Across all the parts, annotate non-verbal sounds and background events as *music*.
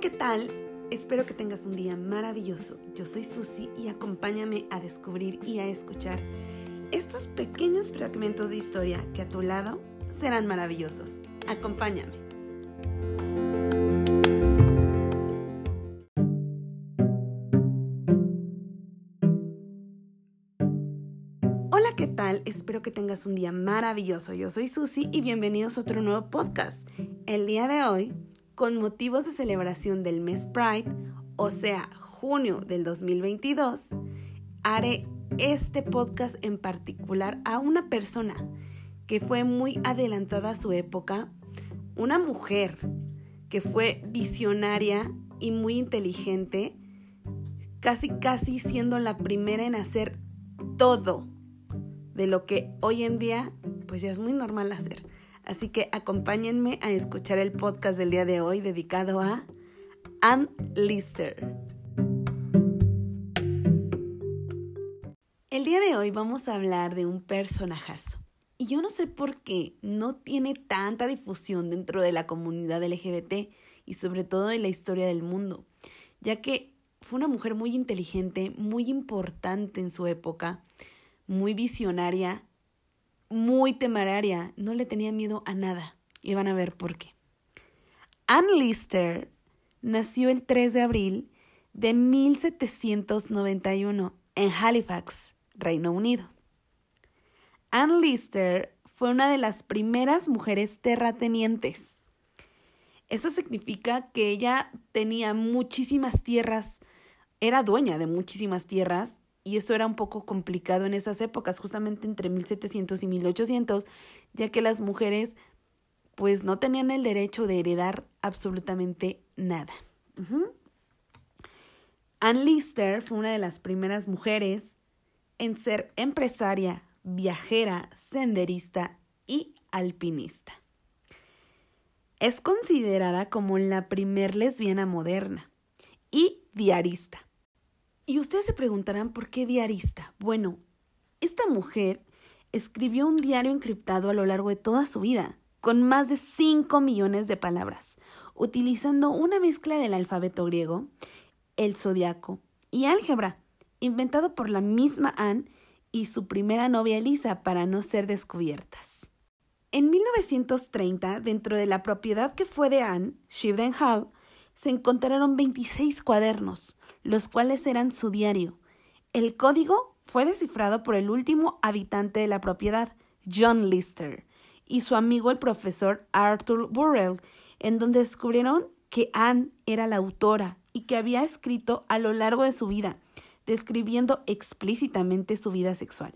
¿qué tal? Espero que tengas un día maravilloso. Yo soy Susi y acompáñame a descubrir y a escuchar estos pequeños fragmentos de historia que a tu lado serán maravillosos. Acompáñame. Hola, ¿qué tal? Espero que tengas un día maravilloso. Yo soy Susi y bienvenidos a otro nuevo podcast. El día de hoy con motivos de celebración del mes Pride, o sea, junio del 2022, haré este podcast en particular a una persona que fue muy adelantada a su época, una mujer que fue visionaria y muy inteligente, casi casi siendo la primera en hacer todo de lo que hoy en día pues ya es muy normal hacer. Así que acompáñenme a escuchar el podcast del día de hoy dedicado a Ann Lister. El día de hoy vamos a hablar de un personajazo. Y yo no sé por qué no tiene tanta difusión dentro de la comunidad LGBT y sobre todo en la historia del mundo, ya que fue una mujer muy inteligente, muy importante en su época, muy visionaria muy temeraria, no le tenía miedo a nada. Y van a ver por qué. Anne Lister nació el 3 de abril de 1791 en Halifax, Reino Unido. Anne Lister fue una de las primeras mujeres terratenientes. Eso significa que ella tenía muchísimas tierras, era dueña de muchísimas tierras y esto era un poco complicado en esas épocas, justamente entre 1700 y 1800, ya que las mujeres pues no tenían el derecho de heredar absolutamente nada. Anne Lister fue una de las primeras mujeres en ser empresaria, viajera, senderista y alpinista. Es considerada como la primer lesbiana moderna y diarista. Y ustedes se preguntarán por qué diarista. Bueno, esta mujer escribió un diario encriptado a lo largo de toda su vida, con más de 5 millones de palabras, utilizando una mezcla del alfabeto griego, el zodiaco y álgebra, inventado por la misma Anne y su primera novia Elisa para no ser descubiertas. En 1930, dentro de la propiedad que fue de Anne, Shibden Hall, se encontraron 26 cuadernos, los cuales eran su diario. El código fue descifrado por el último habitante de la propiedad, John Lister, y su amigo el profesor Arthur Burrell, en donde descubrieron que Anne era la autora y que había escrito a lo largo de su vida, describiendo explícitamente su vida sexual,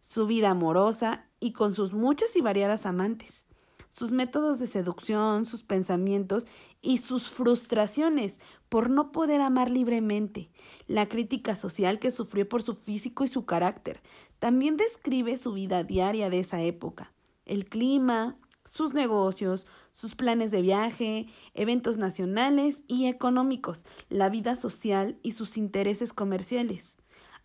su vida amorosa y con sus muchas y variadas amantes, sus métodos de seducción, sus pensamientos y sus frustraciones por no poder amar libremente, la crítica social que sufrió por su físico y su carácter. También describe su vida diaria de esa época, el clima, sus negocios, sus planes de viaje, eventos nacionales y económicos, la vida social y sus intereses comerciales.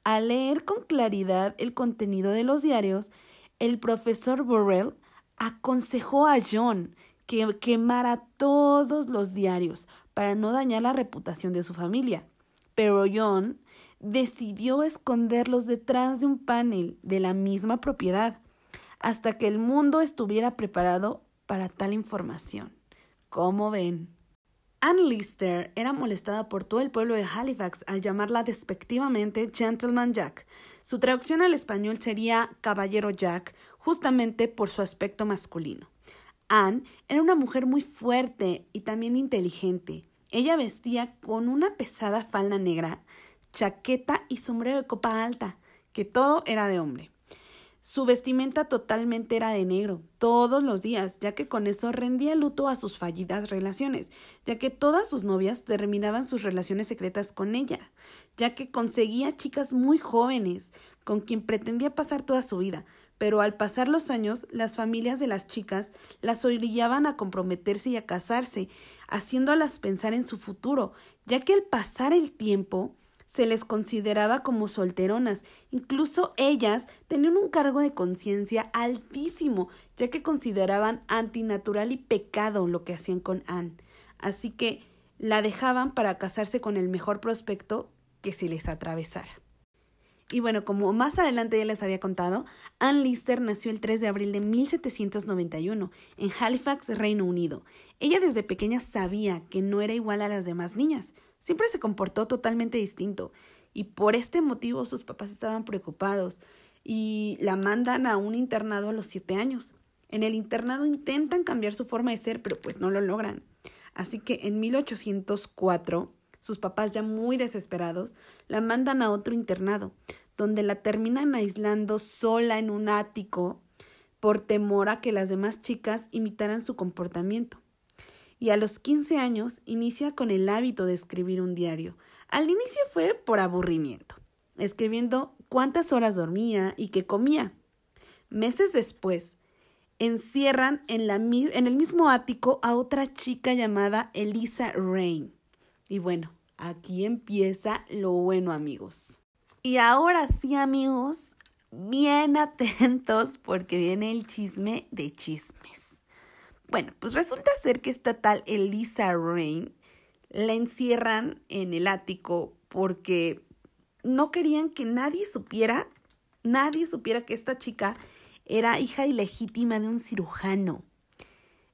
Al leer con claridad el contenido de los diarios, el profesor Burrell aconsejó a John que quemara todos los diarios para no dañar la reputación de su familia. Pero John decidió esconderlos detrás de un panel de la misma propiedad hasta que el mundo estuviera preparado para tal información. ¿Cómo ven? Anne Lister era molestada por todo el pueblo de Halifax al llamarla despectivamente Gentleman Jack. Su traducción al español sería Caballero Jack, justamente por su aspecto masculino. Anne era una mujer muy fuerte y también inteligente. Ella vestía con una pesada falda negra, chaqueta y sombrero de copa alta, que todo era de hombre. Su vestimenta totalmente era de negro, todos los días, ya que con eso rendía luto a sus fallidas relaciones, ya que todas sus novias terminaban sus relaciones secretas con ella, ya que conseguía chicas muy jóvenes, con quien pretendía pasar toda su vida, pero al pasar los años, las familias de las chicas las orillaban a comprometerse y a casarse, haciéndolas pensar en su futuro, ya que al pasar el tiempo, se les consideraba como solteronas. Incluso ellas tenían un cargo de conciencia altísimo, ya que consideraban antinatural y pecado lo que hacían con Anne. Así que la dejaban para casarse con el mejor prospecto que se les atravesara. Y bueno, como más adelante ya les había contado, Anne Lister nació el 3 de abril de 1791 en Halifax, Reino Unido. Ella desde pequeña sabía que no era igual a las demás niñas, siempre se comportó totalmente distinto y por este motivo sus papás estaban preocupados y la mandan a un internado a los siete años. En el internado intentan cambiar su forma de ser, pero pues no lo logran. Así que en 1804 sus papás ya muy desesperados, la mandan a otro internado, donde la terminan aislando sola en un ático por temor a que las demás chicas imitaran su comportamiento. Y a los 15 años inicia con el hábito de escribir un diario. Al inicio fue por aburrimiento, escribiendo cuántas horas dormía y qué comía. Meses después, encierran en, la, en el mismo ático a otra chica llamada Elisa Rain. Y bueno, aquí empieza lo bueno, amigos. Y ahora sí, amigos, bien atentos porque viene el chisme de chismes. Bueno, pues resulta ser que esta tal Elisa Rain la encierran en el ático porque no querían que nadie supiera, nadie supiera que esta chica era hija ilegítima de un cirujano.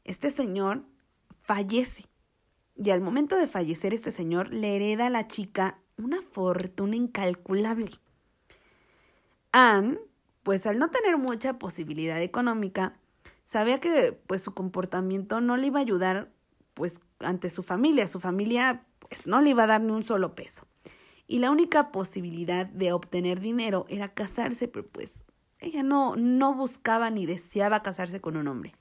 Este señor fallece y al momento de fallecer este señor le hereda a la chica una fortuna incalculable. Anne, pues al no tener mucha posibilidad económica, sabía que pues su comportamiento no le iba a ayudar pues ante su familia, su familia pues no le iba a dar ni un solo peso. Y la única posibilidad de obtener dinero era casarse, pero pues ella no no buscaba ni deseaba casarse con un hombre.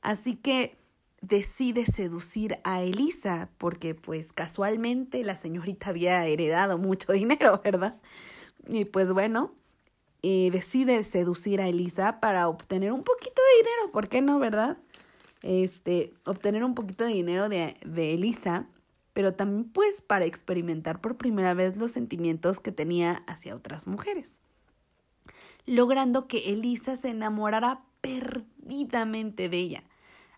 Así que decide seducir a Elisa porque pues casualmente la señorita había heredado mucho *laughs* dinero, ¿verdad? Y pues bueno, eh, decide seducir a Elisa para obtener un poquito de dinero, ¿por qué no, verdad? Este, obtener un poquito de dinero de, de Elisa, pero también pues para experimentar por primera vez los sentimientos que tenía hacia otras mujeres, logrando que Elisa se enamorara perdidamente de ella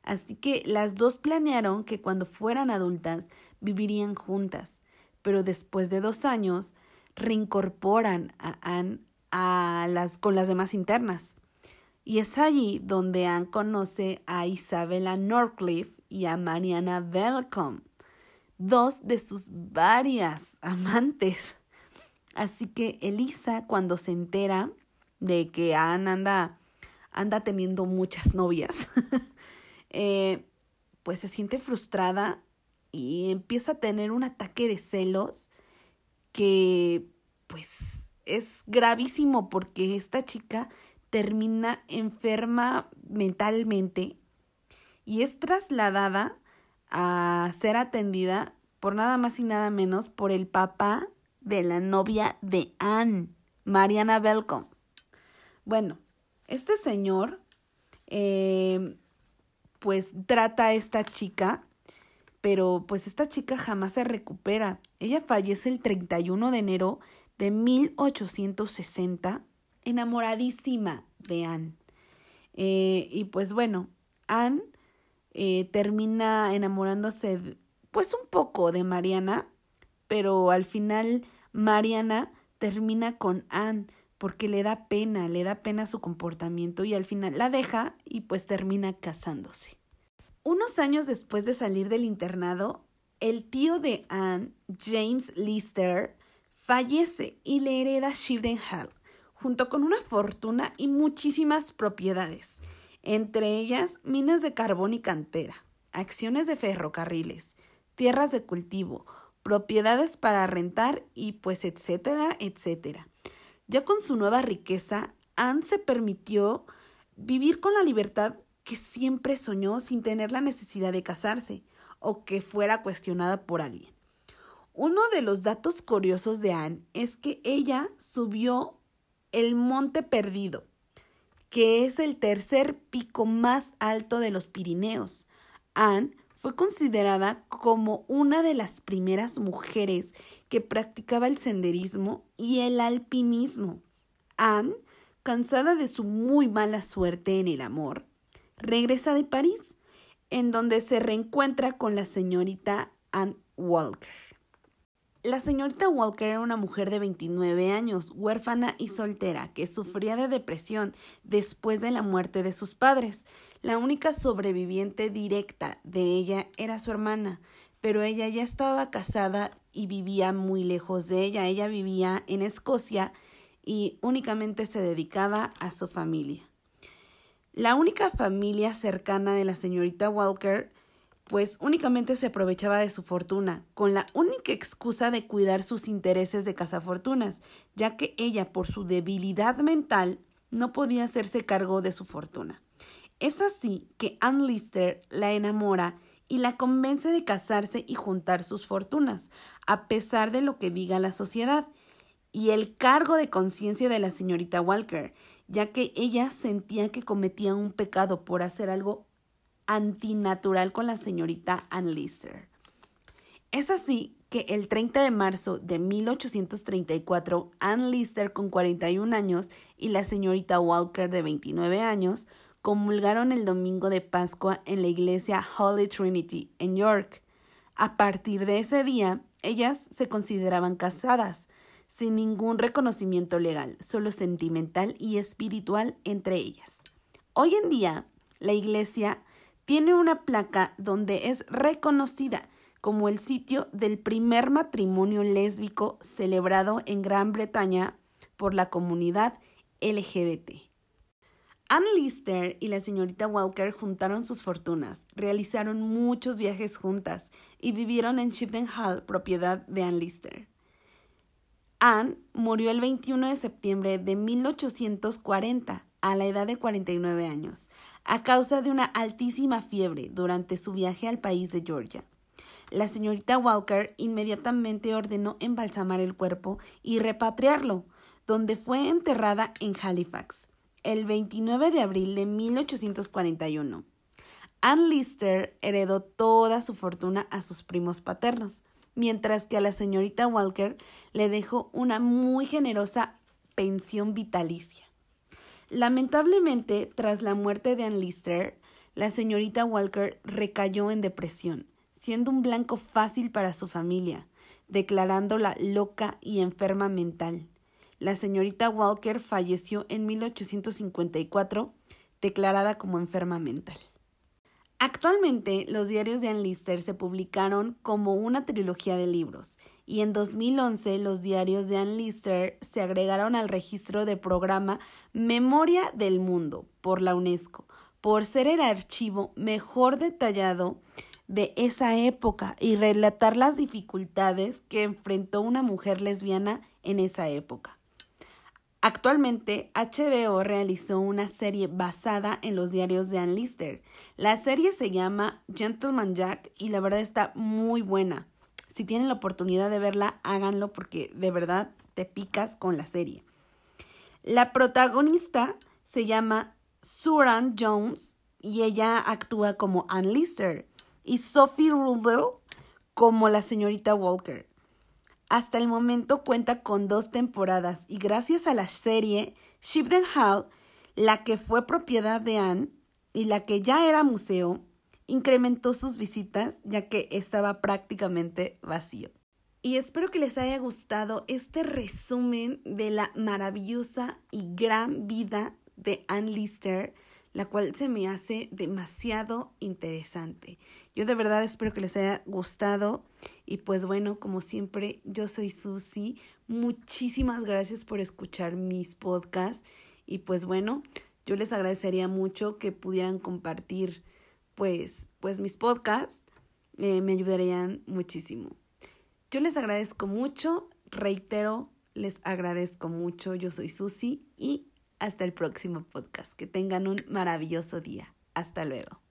Así que las dos planearon que cuando fueran adultas vivirían juntas, pero después de dos años reincorporan a Anne a las, con las demás internas. Y es allí donde Anne conoce a Isabella Norcliffe y a Mariana Velcom, dos de sus varias *laughs* amantes. Así que Elisa, cuando se entera de que Anne anda, anda teniendo muchas novias, *laughs* Eh, pues se siente frustrada y empieza a tener un ataque de celos que pues es gravísimo porque esta chica termina enferma mentalmente y es trasladada a ser atendida por nada más y nada menos por el papá de la novia de Anne, Mariana Belcom. Bueno, este señor eh, pues trata a esta chica, pero pues esta chica jamás se recupera. Ella fallece el 31 de enero de 1860, enamoradísima de Anne. Eh, y pues bueno, Anne eh, termina enamorándose pues un poco de Mariana, pero al final Mariana termina con Anne porque le da pena, le da pena su comportamiento y al final la deja y pues termina casándose. Unos años después de salir del internado, el tío de Anne, James Lister, fallece y le hereda Hall, junto con una fortuna y muchísimas propiedades, entre ellas minas de carbón y cantera, acciones de ferrocarriles, tierras de cultivo, propiedades para rentar y pues etcétera, etcétera. Ya con su nueva riqueza, Anne se permitió vivir con la libertad que siempre soñó sin tener la necesidad de casarse o que fuera cuestionada por alguien. Uno de los datos curiosos de Anne es que ella subió el Monte Perdido, que es el tercer pico más alto de los Pirineos. Anne fue considerada como una de las primeras mujeres que practicaba el senderismo y el alpinismo. Anne, cansada de su muy mala suerte en el amor, regresa de París, en donde se reencuentra con la señorita Ann Walker. La señorita Walker era una mujer de 29 años, huérfana y soltera, que sufría de depresión después de la muerte de sus padres. La única sobreviviente directa de ella era su hermana, pero ella ya estaba casada y vivía muy lejos de ella. Ella vivía en Escocia y únicamente se dedicaba a su familia. La única familia cercana de la señorita Walker pues únicamente se aprovechaba de su fortuna, con la única excusa de cuidar sus intereses de cazafortunas, ya que ella, por su debilidad mental, no podía hacerse cargo de su fortuna. Es así que Ann Lister la enamora y la convence de casarse y juntar sus fortunas, a pesar de lo que diga la sociedad, y el cargo de conciencia de la señorita Walker, ya que ella sentía que cometía un pecado por hacer algo antinatural con la señorita Ann Lister. Es así que el 30 de marzo de 1834, Ann Lister, con 41 años, y la señorita Walker, de 29 años, comulgaron el domingo de Pascua en la iglesia Holy Trinity, en York. A partir de ese día, ellas se consideraban casadas, sin ningún reconocimiento legal, solo sentimental y espiritual entre ellas. Hoy en día, la iglesia tiene una placa donde es reconocida como el sitio del primer matrimonio lésbico celebrado en Gran Bretaña por la comunidad LGBT. Ann Lister y la señorita Walker juntaron sus fortunas, realizaron muchos viajes juntas y vivieron en Shipton Hall, propiedad de Ann Lister. Anne murió el 21 de septiembre de 1840 a la edad de 49 años, a causa de una altísima fiebre durante su viaje al país de Georgia. La señorita Walker inmediatamente ordenó embalsamar el cuerpo y repatriarlo, donde fue enterrada en Halifax, el 29 de abril de 1841. Ann Lister heredó toda su fortuna a sus primos paternos, mientras que a la señorita Walker le dejó una muy generosa pensión vitalicia. Lamentablemente, tras la muerte de Ann Lister, la señorita Walker recayó en depresión, siendo un blanco fácil para su familia, declarándola loca y enferma mental. La señorita Walker falleció en 1854, declarada como enferma mental. Actualmente, los diarios de Ann Lister se publicaron como una trilogía de libros, y en 2011 los diarios de Ann Lister se agregaron al registro de programa Memoria del Mundo por la UNESCO, por ser el archivo mejor detallado de esa época y relatar las dificultades que enfrentó una mujer lesbiana en esa época. Actualmente, HBO realizó una serie basada en los diarios de Ann Lister. La serie se llama Gentleman Jack y la verdad está muy buena. Si tienen la oportunidad de verla, háganlo porque de verdad te picas con la serie. La protagonista se llama Suran Jones y ella actúa como Ann Lister y Sophie Rudel como la señorita Walker. Hasta el momento cuenta con dos temporadas y gracias a la serie Shipden Hall, la que fue propiedad de Anne y la que ya era museo, incrementó sus visitas ya que estaba prácticamente vacío. Y espero que les haya gustado este resumen de la maravillosa y gran vida de Anne Lister la cual se me hace demasiado interesante. Yo de verdad espero que les haya gustado y pues bueno, como siempre, yo soy Susi. Muchísimas gracias por escuchar mis podcasts y pues bueno, yo les agradecería mucho que pudieran compartir pues, pues mis podcasts, eh, me ayudarían muchísimo. Yo les agradezco mucho, reitero, les agradezco mucho. Yo soy Susi y hasta el próximo podcast. Que tengan un maravilloso día. Hasta luego.